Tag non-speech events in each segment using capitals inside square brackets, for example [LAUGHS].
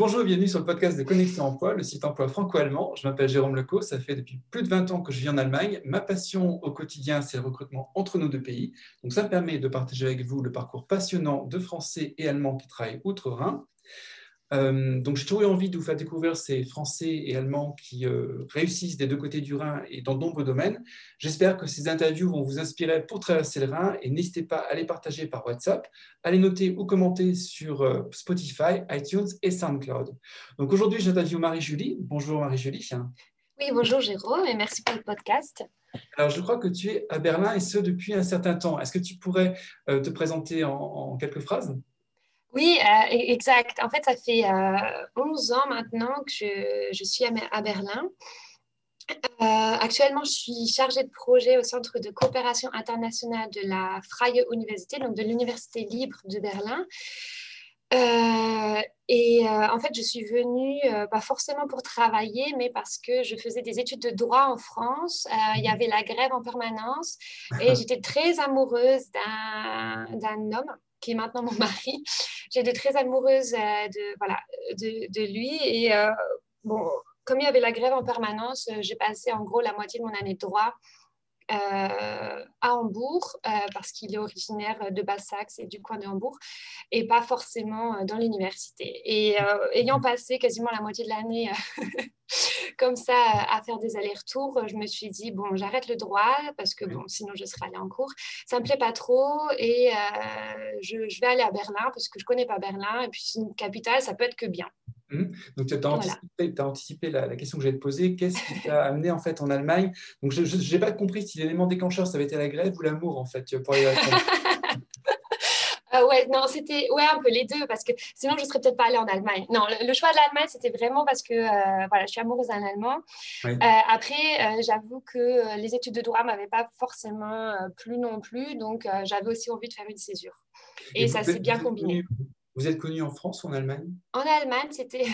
Bonjour, bienvenue sur le podcast de Connexion Emploi, le site emploi franco-allemand. Je m'appelle Jérôme Leco, ça fait depuis plus de 20 ans que je vis en Allemagne. Ma passion au quotidien, c'est le recrutement entre nos deux pays. Donc ça me permet de partager avec vous le parcours passionnant de Français et Allemands qui travaillent outre-Rhin. Euh, donc j'ai toujours eu envie de vous faire découvrir ces Français et Allemands qui euh, réussissent des deux côtés du Rhin et dans de nombreux domaines. J'espère que ces interviews vont vous inspirer pour traverser le Rhin et n'hésitez pas à les partager par WhatsApp, à les noter ou commenter sur euh, Spotify, iTunes et SoundCloud. Donc aujourd'hui j'interviewe Marie-Julie. Bonjour Marie-Julie. Oui, bonjour Jérôme et merci pour le podcast. Alors, je crois que tu es à Berlin et ce depuis un certain temps. Est-ce que tu pourrais te présenter en quelques phrases? Oui, euh, e-, exact. En fait, ça fait 11 euh, ans maintenant que je, suis à, Berlin. Euh, actuellement, je suis chargée de projet au Centre de coopération internationale de la Freie Université, donc de l'Université libre de Berlin. et en fait, je suis venue pas forcément pour travailler, mais parce que je faisais des études de droit en France. il y avait la grève en permanence et [LAUGHS] j'étais très amoureuse d'un homme qui est maintenant mon [LAUGHS] mari. J'étais très amoureuse euh, de, voilà, de lui. Et euh, bon, comme il y avait la grève en permanence, euh, j'ai passé en gros la moitié de mon année de droit à Hambourg, parce qu'il est originaire de Basse-Saxe et du coin de Hambourg, et pas forcément dans l'université. Et ayant passé quasiment la moitié de l'année [LAUGHS] comme ça à faire des allers-retours, je me suis dit, bon, j'arrête le droit parce que bon, sinon je serais allée en cours. Ça me plaît pas trop et euh, je, vais aller à Berlin parce que je connais pas Berlin et puis c'est une capitale, ça peut être que bien. Mmh. Donc, tu as anticipé, la, question que j'allais te poser. Qu'est-ce qui t'a amené en fait en Allemagne? Donc, je n'ai pas compris si l'élément déclencheur, ça avait été la grève ou l'amour en fait pour les [LAUGHS] Euh, ouais, non, c'était ouais, un peu les deux, parce que sinon, je ne serais peut-être pas allée en Allemagne. Non, le, choix de l'Allemagne, c'était vraiment parce que euh, voilà, je suis amoureuse d'un Allemand. Euh, après, j'avoue que les études de droit ne m'avaient pas forcément plu non plus, donc j'avais aussi envie de faire une césure. Et, ça s'est bien combiné. Vous êtes connue en France ou en Allemagne? En Allemagne, c'était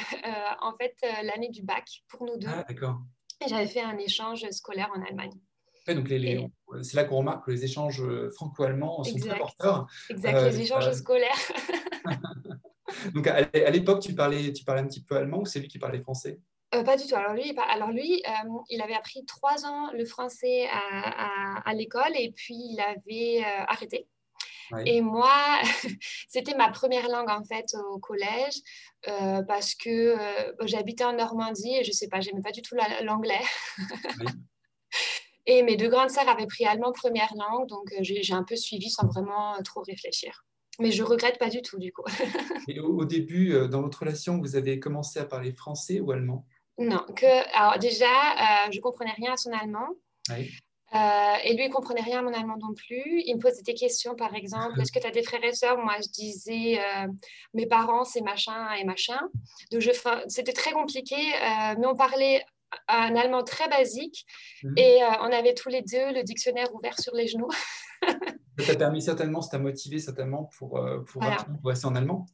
en fait l'année du bac pour nous deux. Ah, d'accord. J'avais fait un échange scolaire en Allemagne donc c'est là qu'on remarque que les échanges euh, franco-allemands sont très porteurs. Exact, les euh, échanges scolaires. [LAUGHS] [LAUGHS] donc à, l'époque, tu parlais, tu parlais un petit peu allemand ou c'est lui qui parlait français? Euh, pas du tout. Alors lui, alors lui il avait appris trois ans le français à, à, l'école et puis il avait arrêté. Et moi, [LAUGHS] c'était ma première langue en fait au collège parce que j'habitais en Normandie et je sais pas, j'aimais pas du tout l'anglais. [LAUGHS] Et mes deux grandes sœurs avaient pris allemand première langue, donc euh, j'ai un peu suivi sans vraiment euh, trop réfléchir. Mais je regrette pas du tout, du coup. [LAUGHS] Et au, début, euh, dans votre relation, vous avez commencé à parler français ou allemand? Non, que, alors déjà, je comprenais rien à son allemand. Et lui, il comprenait rien à mon allemand non plus. Il me posait des questions, par exemple, est-ce que tu as des frères et sœurs? Moi, je disais, mes parents, c'est machin et machin. Donc, c'était très compliqué, mais on parlait un allemand très basique mhm. et euh, on avait tous les deux le dictionnaire ouvert sur les genoux. [LAUGHS] ça t'a permis certainement, ça t'a motivé certainement pour, euh, pour en allemand?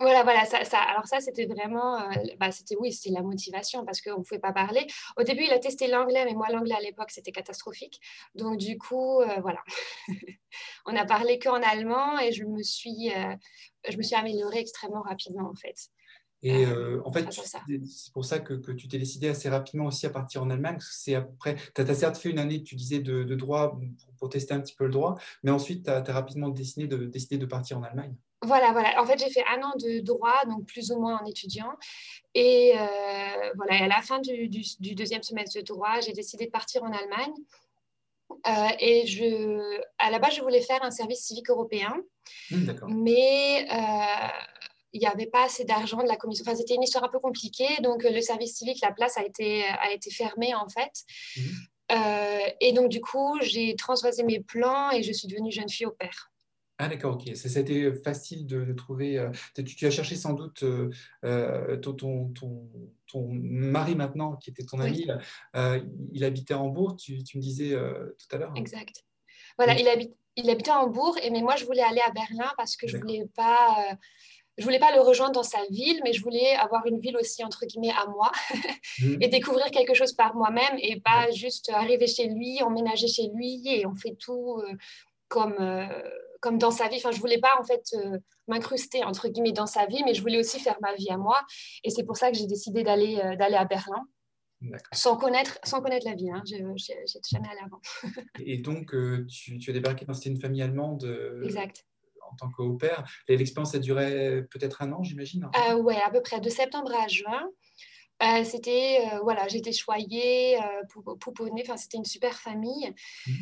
Voilà, voilà, ça, ça, alors ça, c'était vraiment, euh, bah, c'était oui, c'était la motivation parce qu'on ne pouvait pas parler. Au début, il a testé l'anglais, mais moi, l'anglais à l'époque, c'était catastrophique. Donc, du coup, voilà, [LAUGHS] on a parlé qu'en allemand et je me suis, je me suis améliorée extrêmement rapidement, en fait. Et euh, en fait, c'est pour ça que, que tu t'es décidé assez rapidement aussi à partir en Allemagne. C'est après, tu as, certes fait une année, tu disais, de, de droit pour, tester un petit peu le droit, mais ensuite, tu as, rapidement décidé de, décidé de partir en Allemagne. Voilà, voilà. En fait, j'ai fait un an de droit, donc plus ou moins en étudiant. Et euh, voilà, à la fin du, du, deuxième semestre de droit, j'ai décidé de partir en Allemagne. Euh, et je, à la base, je voulais faire un service civique européen. Mmh, mais il n'y avait pas assez d'argent de la commission. Enfin, c'était une histoire un peu compliquée. Donc, le service civique, la place a été, a été fermée, en fait. Euh, et donc, du coup, j'ai transvasé mes plans et je suis devenue jeune fille au père. Ah d'accord, ok. Ça, a été facile de, trouver. Euh, tu, as cherché sans doute euh, ton, ton, ton, mari maintenant, qui était ton ami. il habitait à Hambourg, tu, tu me disais tout à l'heure. Exact. Voilà, il, habite, il habitait à Hambourg, et, mais moi je voulais aller à Berlin parce que je voulais pas je voulais pas le rejoindre dans sa ville, mais je voulais avoir une ville aussi entre guillemets à moi [LAUGHS] mhm. et découvrir quelque chose par moi-même et pas juste arriver chez lui, emménager chez lui et on fait tout euh, comme, euh, comme dans sa vie. Enfin, je voulais pas en fait euh, m'incruster entre guillemets dans sa vie, mais je voulais aussi faire ma vie à moi. Et c'est pour ça que j'ai décidé d'aller d'aller à Berlin. Sans connaître, sans connaître la vie, hein. je n'étais jamais allée avant. [LAUGHS] et donc, tu, tu, as débarqué dans une famille allemande exact. en tant qu'au père. L'expérience a duré peut-être un an, j'imagine hein? Oui, à peu près, de septembre à juin. Euh, c'était, euh, voilà, j'étais choyée, euh, pouponnée, enfin, c'était une super famille. Mmh.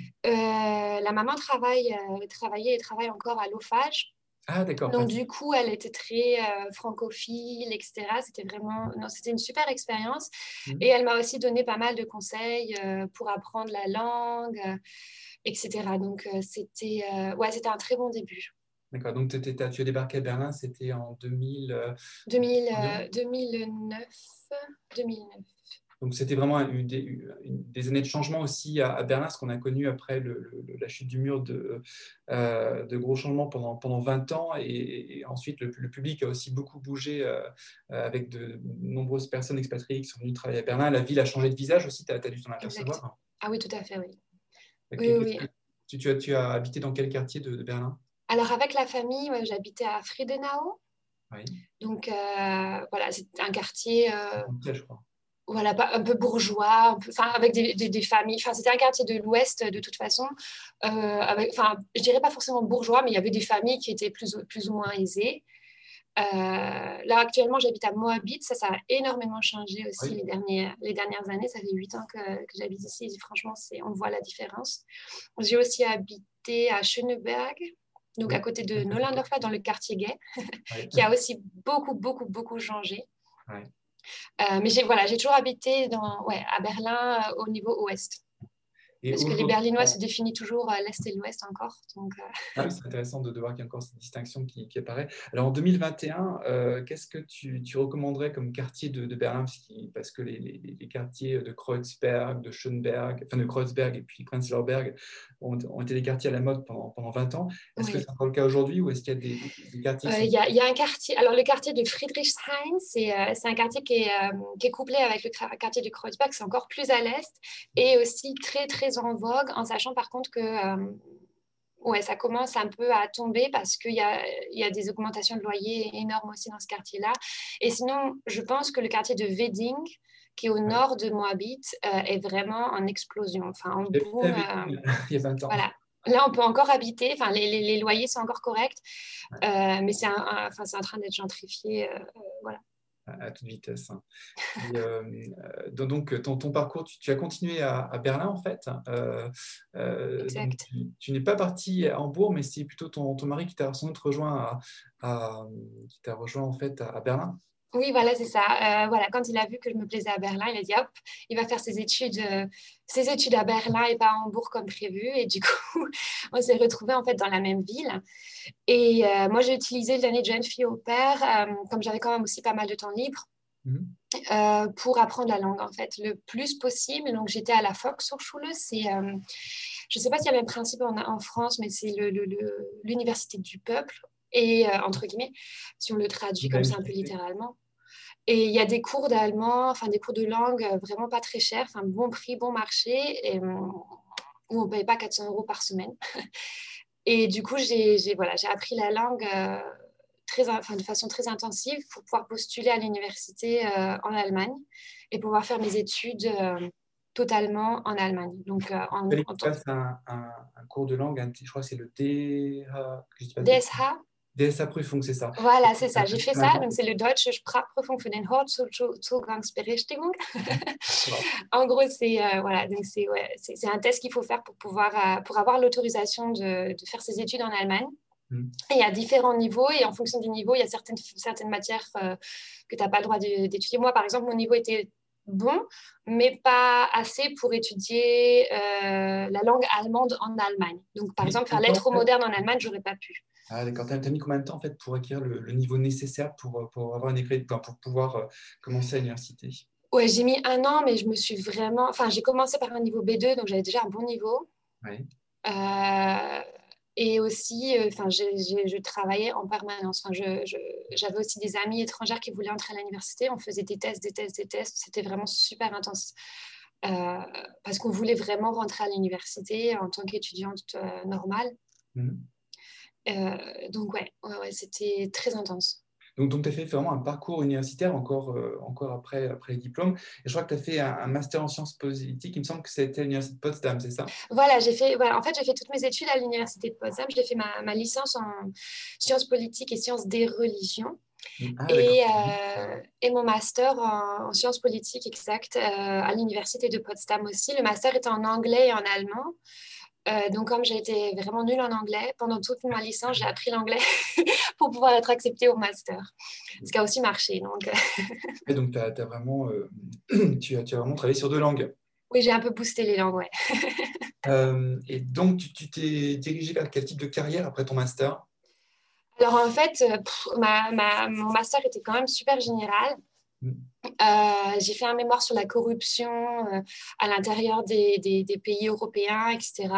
la maman travaille, travaillait et travaille encore à l'OFAGE. Ah, d'accord. Donc, du coup, elle était très francophile, etc. C'était vraiment, non, c'était une super expérience. Mmh. Et elle m'a aussi donné pas mal de conseils pour apprendre la langue, etc. Donc, c'était, ouais, c'était un très bon début. D'accord, donc tu as débarqué à Berlin, c'était en 2000, 2000 2009. 2009. Donc c'était vraiment une des, années de changement aussi à, Berlin, ce qu'on a connu après la chute du mur de, euh, de gros changements pendant, pendant 20 ans. Et, ensuite, le, public a aussi beaucoup bougé euh, avec de nombreuses personnes expatriées qui sont venues travailler à Berlin. La ville a changé de visage aussi, tu as, dû t'en apercevoir. Ah oui, tout à fait, oui. oui, Tu, as, tu as habité dans quel quartier de Berlin? Alors, avec la famille, j'habitais à Friedenau. Donc, euh, voilà, c'est un quartier. Euh, voilà, un peu bourgeois, enfin, avec des, familles. Enfin, c'était un quartier de l'Ouest, de toute façon. Euh, enfin, je dirais pas forcément bourgeois, mais il y avait des familles qui étaient plus, plus ou moins aisées. là, actuellement, j'habite à Moabit. Ça, ça a énormément changé aussi les, dernières, les dernières années. Ça fait huit ans que, que j'habite ici. franchement, on voit la différence. J'ai aussi habité à Schöneberg donc à côté de Nolandorf, [LAUGHS] dans le quartier gay, [LAUGHS] qui a aussi beaucoup, beaucoup, beaucoup changé. Euh, mais j'ai voilà, toujours habité dans, ouais, à Berlin euh, au niveau ouest. Parce que les Berlinois se définissent toujours à l'Est et l'Ouest encore. Donc, euh. ah c'est intéressant de, voir qu'il y a encore cette distinction qui, apparaît. Alors en 2021, euh, qu'est-ce que tu, recommanderais comme quartier de, Berlin? Parce, que les, quartiers de Kreuzberg, de Schönberg, enfin de Kreuzberg et puis Prenzlauer Berg ont, été des quartiers à la mode pendant, pendant 20 ans. Est-ce que c'est encore le cas aujourd'hui ou est-ce qu'il y a des, quartiers euh, Il y, a un quartier, alors le quartier de Friedrichshain, c'est un quartier qui est, qui est couplé avec le quartier de Kreuzberg, c'est encore plus à l'est et aussi très très en vogue, en sachant par contre que euh, ouais, ça commence un peu à tomber parce qu'il y a, y a, des augmentations de loyers énormes aussi dans ce quartier-là. Et sinon, je pense que le quartier de Wedding, qui est au nord de Moabit, euh, est vraiment en explosion. Enfin, en boom. Euh, il y a 20 [LAUGHS] ans. Voilà. Là, on peut encore habiter, enfin, les, les, loyers sont encore corrects, mais c'est enfin, en train d'être gentrifié. voilà à, toute vitesse. Hein. Euh, euh, donc, ton, ton parcours, tu, as continué à, Berlin, en fait. Euh, exact. tu, n'es pas parti à Hambourg, mais c'est plutôt ton, ton, mari qui t'a sans doute rejoint, à, qui t'a rejoint, en fait, à Berlin. Oui, voilà, c'est ça. Euh, voilà, quand il a vu que je me plaisais à Berlin, il a dit hop, il va faire ses études, euh, ses études à Berlin et pas à Hambourg comme prévu. Et du coup, [LAUGHS] on s'est retrouvés en fait dans la même ville. Et euh, moi, j'ai utilisé l'année de jeune fille au père, comme j'avais quand même aussi pas mal de temps libre. Mhm. pour apprendre la langue en fait le plus possible. Donc j'étais à la Volkshochschule, c'est, je ne sais pas s'il y a le même principe en, en France, mais c'est l'université du peuple et entre guillemets, si on le traduit comme ça un peu littéralement. Et il y a des cours d'allemand, enfin des cours de langue euh, vraiment pas très chers, enfin bon prix, bon marché, et, où on ne paye pas 400 euros par semaine. [LAUGHS] Et du coup, j'ai voilà, appris la langue euh, très, enfin, de façon très intensive pour pouvoir postuler à l'université euh, en Allemagne et pouvoir faire mes études totalement en Allemagne. Donc, en, en un, un, cours de langue, je crois que c'est le DSH. DSH DSA-Prüfung, c'est ça. Voilà, c'est ça. J'ai fait ça. Donc, c'est le Deutsche Sprachprüfung für den Hauptzugangsberechtigung. [LAUGHS] en gros, c'est euh, voilà, donc c'est ouais, un test qu'il faut faire pour pouvoir euh, pour avoir l'autorisation de, de, faire ses études en Allemagne. Hmm. Et il y a différents niveaux et en fonction du niveau, il y a certaines, certaines matières euh, que tu n'as pas le droit d'étudier. Moi, par exemple, mon niveau était bon, mais pas assez pour étudier la langue allemande en Allemagne. Donc, par exemple, faire lettres moderne en Allemagne, j'aurais pas pu. Ah, d'accord. Tu as, mis combien de temps en fait, pour acquérir le, niveau nécessaire pour, euh, pour avoir une école, pour pouvoir euh, commencer à l'université? Ouais, j'ai mis un an, mais je me suis vraiment. Enfin, j'ai commencé par un niveau B2, donc j'avais déjà un bon niveau. Oui. Euh, et aussi, enfin, je travaillais en permanence. Enfin, j'avais aussi des amis étrangères qui voulaient entrer à l'université. On faisait des tests, des tests, des tests. C'était vraiment super intense. parce qu'on voulait vraiment rentrer à l'université en tant qu'étudiante normale. Mmh. Donc ouais, ouais, c'était très intense. Donc, donc tu as fait vraiment un parcours universitaire encore, encore après, après les diplômes. Et je crois que tu as fait un, master en sciences politiques. Il me semble que c'était à l'université de Potsdam, c'est ça? Voilà, j'ai fait, voilà, en fait, j'ai fait toutes mes études à l'université de Potsdam. J'ai fait ma, ma, licence en sciences politiques et sciences des religions. Ah, et, euh, et, mon master en, sciences politiques exact euh, à l'université de Potsdam aussi. Le master était en anglais et en allemand. Euh, donc, comme j'ai été vraiment nulle en anglais, pendant toute ma licence, j'ai appris l'anglais [LAUGHS] pour pouvoir être acceptée au master. Ce qui a aussi marché. Donc, et donc tu as, vraiment, [CLEARS THROAT] tu, as, tu as vraiment travaillé sur deux langues. Oui, j'ai un peu boosté les langues, ouais. [LAUGHS] et donc, tu t'es dirigé vers quel type de carrière après ton master? Alors en fait, euh, mon master était quand même super général. Mm. Euh, j'ai fait un mémoire sur la corruption euh, à l'intérieur des, des, pays européens, etc.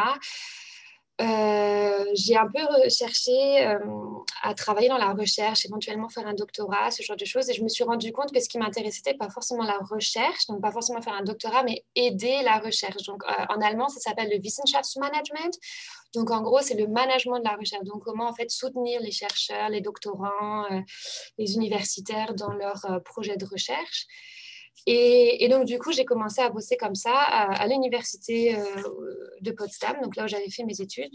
Euh, j'ai un peu cherché euh, à travailler dans la recherche, éventuellement faire un doctorat, ce genre de choses. Et je me suis rendu compte que ce qui m'intéressait, n'était pas forcément la recherche, donc pas forcément faire un doctorat, mais aider la recherche. Donc euh, en allemand, ça s'appelle le Wissenschaftsmanagement. Donc en gros, c'est le management de la recherche. Donc comment en fait soutenir les chercheurs, les doctorants, les universitaires dans leurs projets de recherche. Et, donc, du coup, j'ai commencé à bosser comme ça à, l'université euh, de Potsdam, donc là où j'avais fait mes études.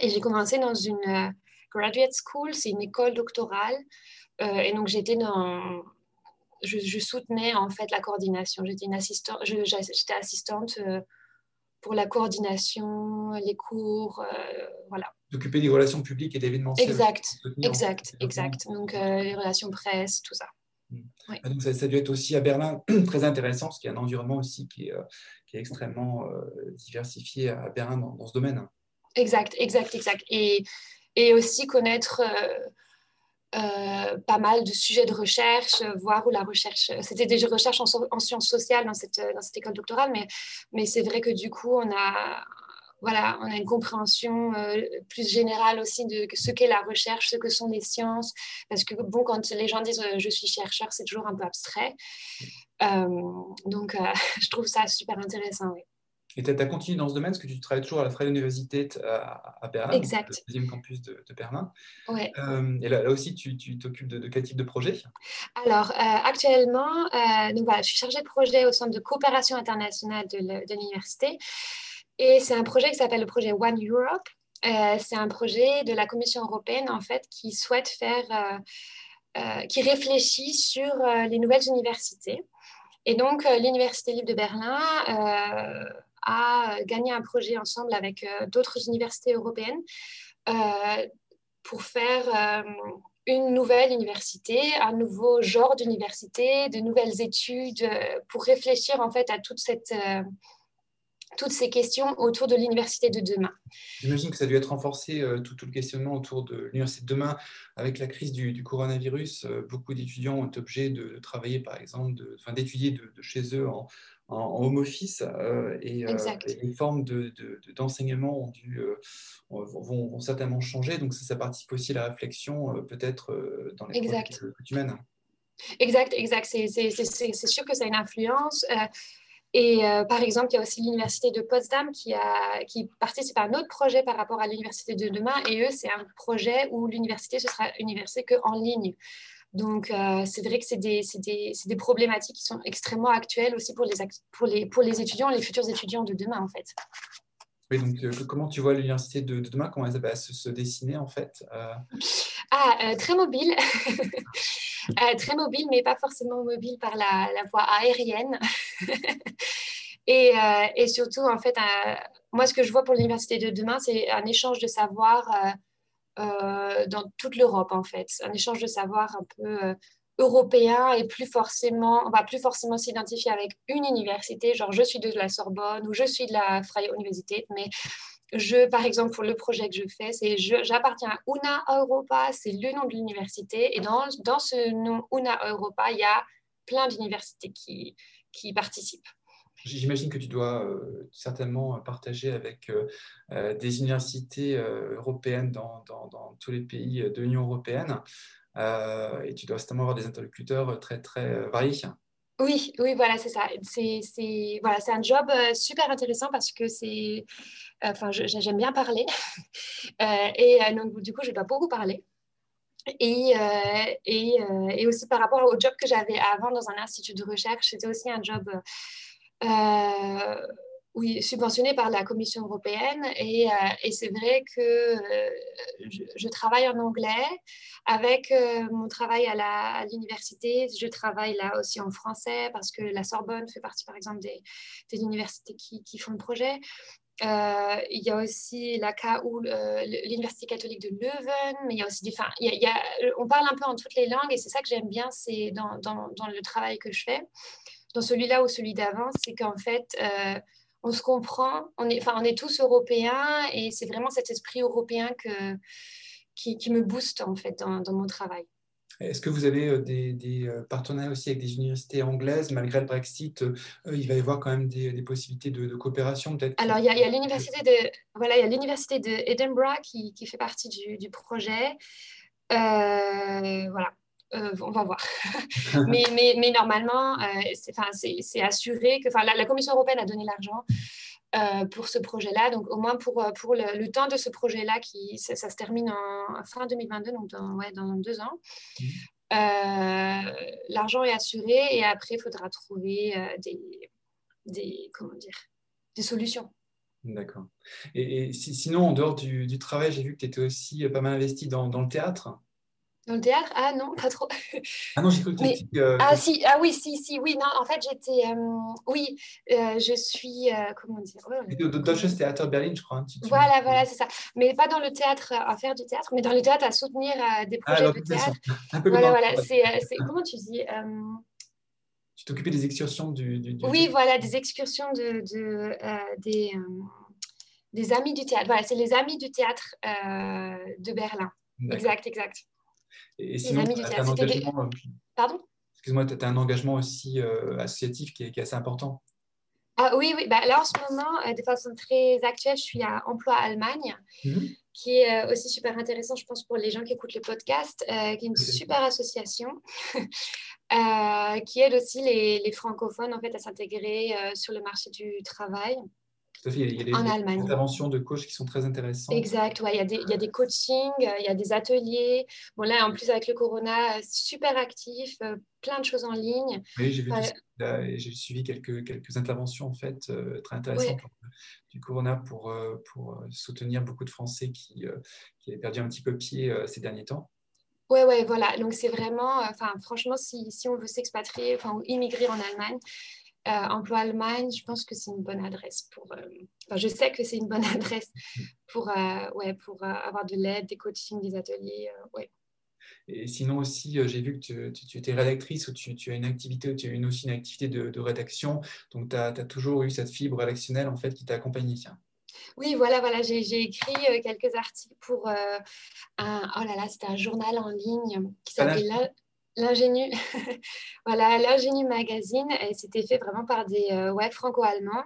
Et j'ai commencé dans une euh, graduate school, c'est une école doctorale. Euh, et donc, j'étais dans. Je, soutenais en fait la coordination. J'étais assistante, j'étais assistante pour la coordination, les cours, voilà. D'occuper des relations publiques et d'événements. Exact, exact, exact. Donc, les relations presse, tout ça. Ah, donc ça, ça, a dû être aussi à Berlin [CLEARS THROAT] très intéressant, parce qu'il y a un environnement aussi qui est, euh, qui est extrêmement euh, diversifié à Berlin dans, ce domaine. Exact, exact, exact. Et, et aussi connaître euh, pas mal de sujets de recherche, voir où la recherche... C'était des recherches en, en, sciences sociales dans cette, dans cette école doctorale, mais, mais c'est vrai que du coup, on a voilà, on a une compréhension euh, plus générale aussi de ce qu'est la recherche, ce que sont les sciences. Parce que, bon, quand les gens disent euh, je suis chercheur, c'est toujours un peu abstrait. Euh, donc, [LAUGHS] je trouve ça super intéressant. Oui. Et tu as continué dans ce domaine, parce que tu travailles toujours à la Freie Universität à, Berlin, exact. le deuxième campus de, Berlin. Ouais. et là, aussi, tu t'occupes de, quel type de projet? Alors, actuellement, donc, voilà, je suis chargée de projet au Centre de coopération internationale de l'université. Et c'est un projet qui s'appelle le projet One Europe. Euh, c'est un projet de la Commission européenne, en fait, qui souhaite faire, euh, euh, qui réfléchit sur les nouvelles universités. Et donc, l'Université libre de Berlin a gagné un projet ensemble avec d'autres universités européennes pour faire une nouvelle université, un nouveau genre d'université, de nouvelles études, pour réfléchir en fait à toute cette toutes ces questions autour de l'université de demain. J'imagine que ça a dû être renforcé, euh, tout, le questionnement autour de l'université de demain. Avec la crise du, coronavirus, euh, beaucoup d'étudiants ont été obligés de, travailler, par exemple, d'étudier de, chez eux en, home office. Euh, et, les formes d'enseignement vont, vont, certainement changer. Donc ça, participe aussi à la réflexion, peut-être, dans les exact. mènes. Exact, exact. C'est sûr que ça a une influence. Et euh, par exemple, il y a aussi l'université de Potsdam qui, a, qui participe à un autre projet par rapport à l'université de demain. Et eux, c'est un projet où l'université, ce sera université qu'en ligne. Donc, euh, c'est vrai que c'est des, des, des, problématiques qui sont extrêmement actuelles aussi pour les, pour, les, pour les étudiants, les futurs étudiants de demain, en fait. Oui, donc euh, comment tu vois l'université de, demain, comment elle va se, dessiner en fait Ah, très mobile. [LAUGHS] Euh, très mobile, mais pas forcément mobile par la, voie aérienne. [LAUGHS] et, euh, et, surtout, en fait, euh, moi, ce que je vois pour l'université de demain, c'est un échange de savoir dans toute l'Europe, en fait. Un échange de savoir un peu européen et plus forcément, on va plus forcément s'identifier avec une université, genre je suis de la Sorbonne ou je suis de la Freie Universität, mais je, par exemple, pour le projet que je fais, c'est j'appartiens à UNA Europa, c'est le nom de l'université. Et dans, dans ce nom UNA Europa, il y a plein d'universités qui, qui participent. J'imagine que tu dois euh, certainement partager avec euh, euh, des universités européennes dans, dans, dans, tous les pays de l'Union européenne. Et tu dois certainement avoir des interlocuteurs très, très variés. Oui, oui, voilà, c'est ça. C'est voilà, un job super intéressant parce que c'est. Enfin, j'aime bien parler. [LAUGHS] et donc, du coup, je dois beaucoup parler. Et, et, et, aussi par rapport au job que j'avais avant dans un institut de recherche, c'était aussi un job oui, subventionné par la Commission européenne. Et, euh, c'est vrai que euh, je, travaille en anglais. Avec euh, mon travail à l'université, je travaille là aussi en français parce que la Sorbonne fait partie, par exemple, des, universités qui, font le projet. il y a aussi la KU, l'Université catholique de Leuven, mais il y a aussi des. On parle un peu en toutes les langues et c'est ça que j'aime bien, c'est dans, dans, le travail que je fais. Dans celui-là ou celui d'avant, c'est qu'en fait, on se comprend, on est, enfin, on est tous européens et c'est vraiment cet esprit européen que, qui, me booste en fait dans, mon travail. Est-ce que vous avez euh, des, euh, partenariats aussi avec des universités anglaises? Malgré le Brexit, euh, il va y avoir quand même des, possibilités de, coopération peut-être? Alors, il y a, l'université de, voilà, il y a qui, qui, fait partie du, du projet. voilà, euh, on va voir. [LAUGHS] mais, mais, mais, normalement, euh, c'est assuré que la, la, Commission européenne a donné l'argent euh, pour ce projet-là. Donc, au moins pour, pour le, temps de ce projet-là, qui ça, se termine en fin 2022, donc dans, ouais, dans deux ans. Mmh. L'argent est assuré et après, il faudra trouver des, des, comment dire, des solutions. D'accord. Et, sinon, en dehors du, travail, j'ai vu que tu étais aussi pas mal investi dans, dans le théâtre. Dans le théâtre? Ah non, pas trop. Ah non, j'ai cru que euh, Ah si, ah oui, si, si, oui, non, en fait, j'étais... Euh, oui, euh, je suis... comment dire oh, Deutsches Theater Berlin, je crois. voilà, voilà, c'est ça. Mais pas dans le théâtre, à faire du théâtre, mais dans le théâtre, à soutenir des ah, projets de théâtre. Un peu voilà, voilà. C'est, comment tu dis Tu t'occupais des excursions du... Oui, voilà, des excursions de, de des, des amis du théâtre. Voilà, c'est les amis du théâtre de Berlin. Exact, exact. Et sinon, tu as un engagement. Euh, Pardon? Excuse-moi, tu as un engagement aussi euh, associatif qui est, assez important. Ah, oui, oui. Bah, là, en ce moment, euh, de façon très actuelle, je suis à Emploi Allemagne, mhm. qui est aussi super intéressant, je pense, pour les gens qui écoutent le podcast, qui est une super association [LAUGHS] qui aide aussi les, les, francophones en fait, à s'intégrer sur le marché du travail. Il y a des, en Allemagne. interventions de coachs qui sont très intéressantes. Exact, ouais. il, y a des, il y a des coachings, euh, il y a des ateliers. Bon, là, en plus, avec le corona, super actif, euh, plein de choses en ligne. Oui, j'ai, vu j'ai suivi quelques, quelques interventions, en fait, euh, très intéressantes du corona pour, pour soutenir beaucoup de Français qui, qui avaient perdu un petit peu pied ces derniers temps. Oui, ouais, voilà. Donc, c'est vraiment, enfin, franchement, si, si on veut s'expatrier, enfin, ou immigrer en Allemagne, euh, emploi Allemagne, je pense que c'est une bonne adresse pour. Euh, enfin, je sais que c'est une bonne [LAUGHS] adresse pour, euh, ouais, pour avoir de l'aide, des coachings, des ateliers. ouais. Et sinon aussi, j'ai vu que tu, tu, étais rédactrice ou tu, tu, as une activité, tu as une, aussi une activité de, rédaction. Donc, tu as, toujours eu cette fibre rédactionnelle en fait qui t'a accompagnée. Oui, voilà, voilà. J'ai écrit quelques articles pour un, oh là là, c'était un journal en ligne qui s'appelait L'ingénu, [LAUGHS] voilà, l'ingénu magazine, c'était fait vraiment par des euh, ouais, franco-allemands.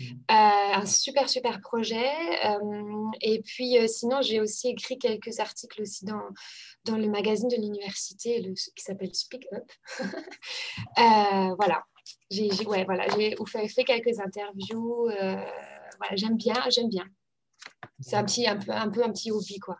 Mmh. Euh, un super, super projet. Euh, et puis, sinon, j'ai aussi écrit quelques articles aussi dans, dans le magazine de l'université qui s'appelle Speak Up. [LAUGHS] voilà. J'ai ouais, voilà, fait, fait quelques interviews. voilà, j'aime bien, j'aime bien. C'est un, petit, un, peu, un peu un petit hobby, quoi.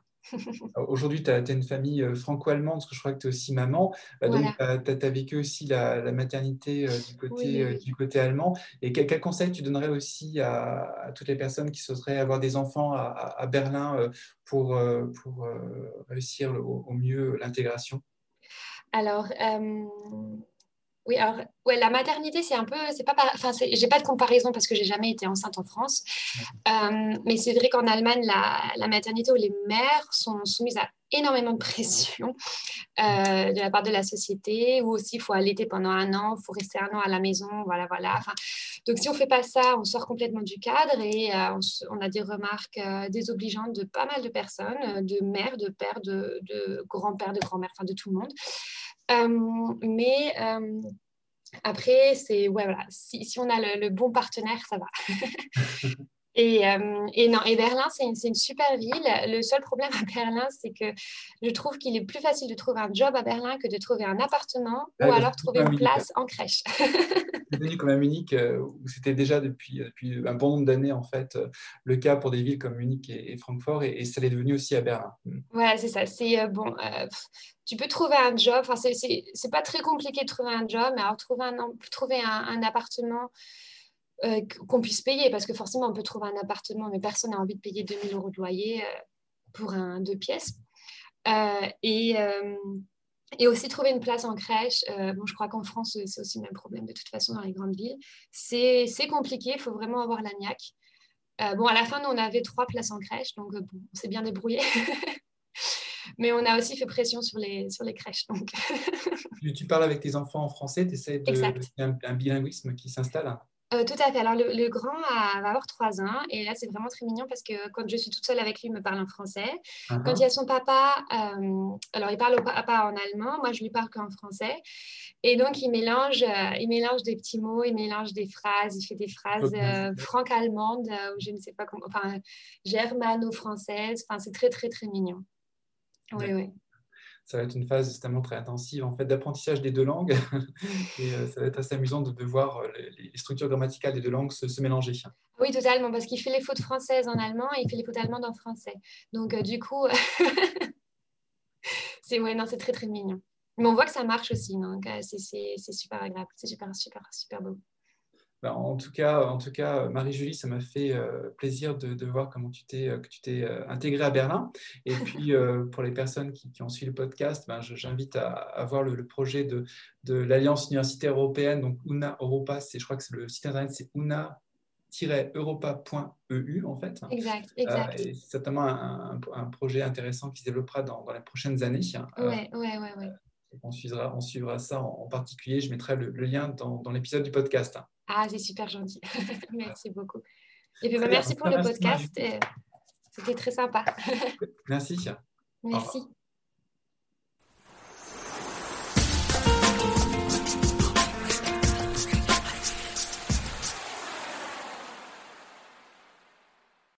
Aujourd'hui, tu as, une famille euh, franco-allemande, parce que je crois que tu es aussi maman. Bah, donc, tu as, vécu aussi la, maternité euh, du, côté, euh, du côté allemand. Et quel, quel, conseil tu donnerais aussi à, toutes les personnes qui souhaiteraient avoir des enfants à, Berlin pour, pour réussir au, mieux l'intégration? Alors, oui, alors ouais, la maternité, c'est un peu, c'est pas, enfin, j'ai pas de comparaison parce que j'ai jamais été enceinte en France, euh, mais c'est vrai qu'en Allemagne, la, la, maternité ou les mères sont soumises à énormément de pression euh, de la part de la société, ou aussi il faut allaiter pendant un an, il faut rester un an à la maison, voilà, voilà. Donc si on fait pas ça, on sort complètement du cadre et euh, on, a des remarques désobligeantes de pas mal de personnes, de mères, de pères, de, grands-pères, de grand-mères, enfin de tout le monde. Euh, mais euh, après, c'est ouais, voilà. Si, on a le, bon partenaire, ça va. [LAUGHS] Et, euh, et, non, et Berlin, c'est une, une, super ville. Le seul problème [LAUGHS] à Berlin, c'est que je trouve qu'il est plus facile de trouver un job à Berlin que de trouver un appartement ou alors trouver une place en crèche. [LAUGHS] c'est devenu comme à Munich, euh, où c'était déjà depuis, depuis un bon nombre d'années, en fait, euh, le cas pour des villes comme Munich et, Francfort, et, ça l'est devenu aussi à Berlin. Mm. Ouais, c'est ça. C'est bon. tu peux trouver un job. Enfin, c'est pas très compliqué de trouver un job, mais alors trouver un, trouver un, un appartement euh, qu'on puisse payer, parce que forcément, on peut trouver un appartement, mais personne n'a envie de payer 2000 euros de loyer euh, pour un deux pièces. Euh, et, et, aussi trouver une place en crèche. bon, je crois qu'en France, c'est aussi le même problème de toute façon dans les grandes villes. C'est compliqué, il faut vraiment avoir la niaque. bon, à la fin, nous, on avait trois places en crèche, donc bon, on s'est bien débrouillé. [LAUGHS] mais on a aussi fait pression sur les, sur les crèches. Donc. [LAUGHS] tu, parles avec tes enfants en français, tu essaies de, un, un bilinguisme qui s'installe euh, tout à fait. Alors, le, grand va avoir trois ans et là, c'est vraiment très mignon parce que quand je suis toute seule avec lui, il me parle en français. Uh-huh. Quand il y a son papa, euh, alors il parle au papa en allemand, moi, je lui parle qu'en français. Et donc, il mélange, euh, il mélange des petits mots, il mélange des phrases, il fait des phrases franco-allemandes ou je ne sais pas comment, enfin, germano-françaises. Enfin, c'est très, très, très mignon. Oui, oui ça va être une phase justement très intensive en fait d'apprentissage des deux langues [LAUGHS] et euh, ça va être assez amusant de, voir euh, les, structures grammaticales des deux langues se, mélanger. Oui, totalement, parce qu'il fait les fautes françaises en allemand et il fait les fautes allemandes en français. Donc euh, du coup, [LAUGHS] c'est ouais, non, très très mignon. Mais on voit que ça marche aussi, donc c'est super agréable, c'est super super super beau. Ben, en tout cas, en tout cas Marie-Julie, ça m'a fait euh, plaisir de, voir comment tu t'es, que tu t'es euh, intégrée à Berlin. Et [LAUGHS] puis, euh, pour les personnes qui, ont suivi le podcast, ben, j'invite à, voir le, projet de, de l'Alliance universitaire européenne, donc UNA Europa, c'est, je crois que c'est le site internet, c'est una europa.eu en fait. Exact, exact. c'est certainement un, projet intéressant qui se développera dans, dans les prochaines années. Ouais, ouais, ouais, ouais. On suivra, on suivra ça en, particulier. Je mettrai le, lien dans, dans l'épisode du podcast. Ah, c'est super gentil. [LAUGHS] merci beaucoup. Et puis, bah, merci pour le podcast. C'était très sympa. merci. [LAUGHS] Merci.